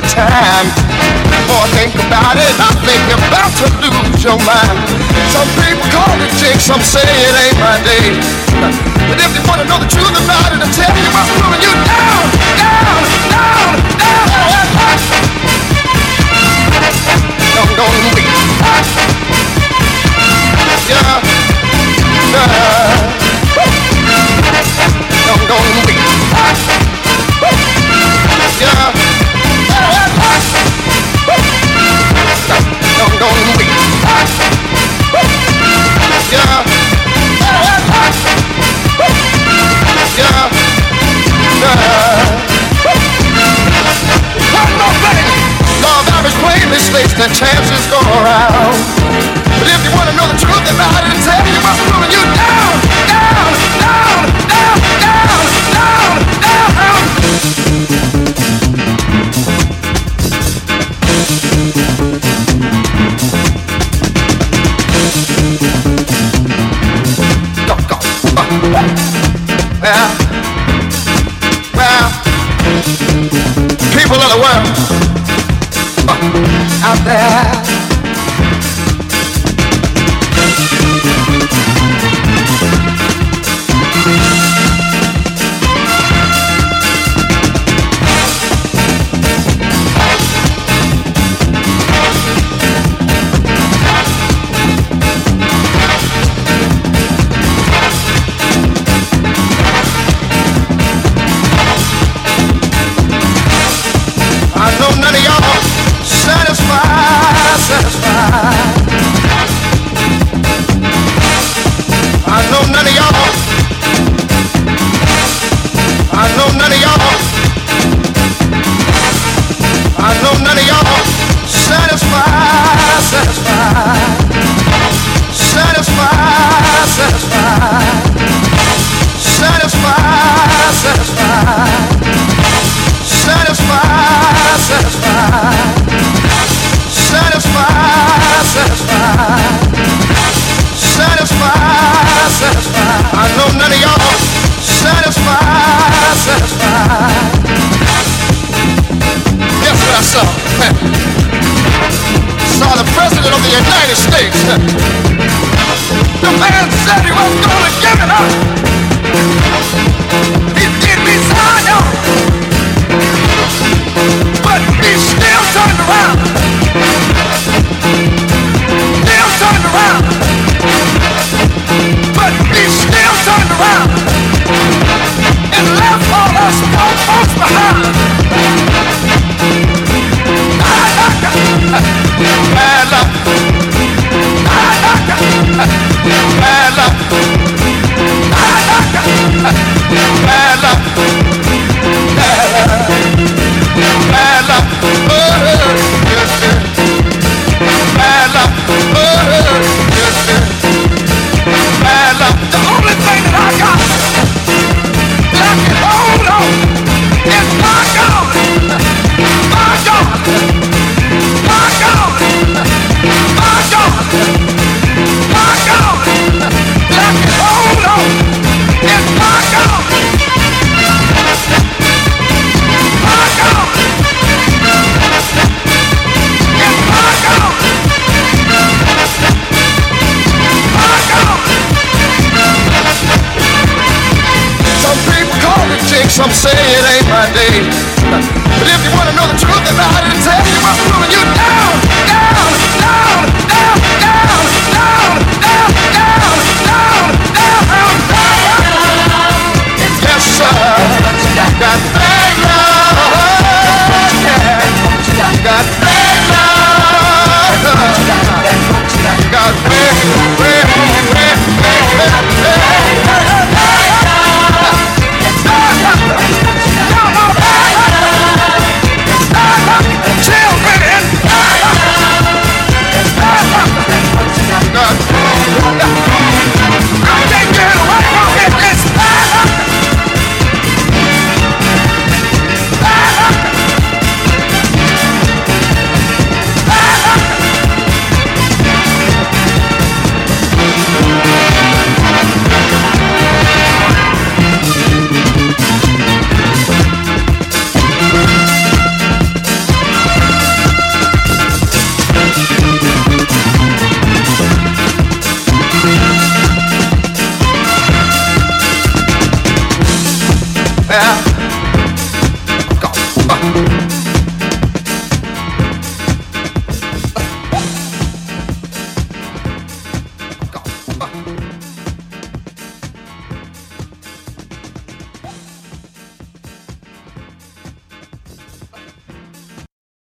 of time. More think about it, I think you're about to lose your mind. Some people call it jinx, some say it ain't my day. But if you wanna know the truth about it, I'll tell you what's pulling you down, down, down, down. Don't, don't wait. Yeah, yeah. Don't, don't wait yeah. Don't states that chances go around. But if you want to know the truth about it, tell you what's pulling you down, down, down, Well, well, people of the world uh, out there.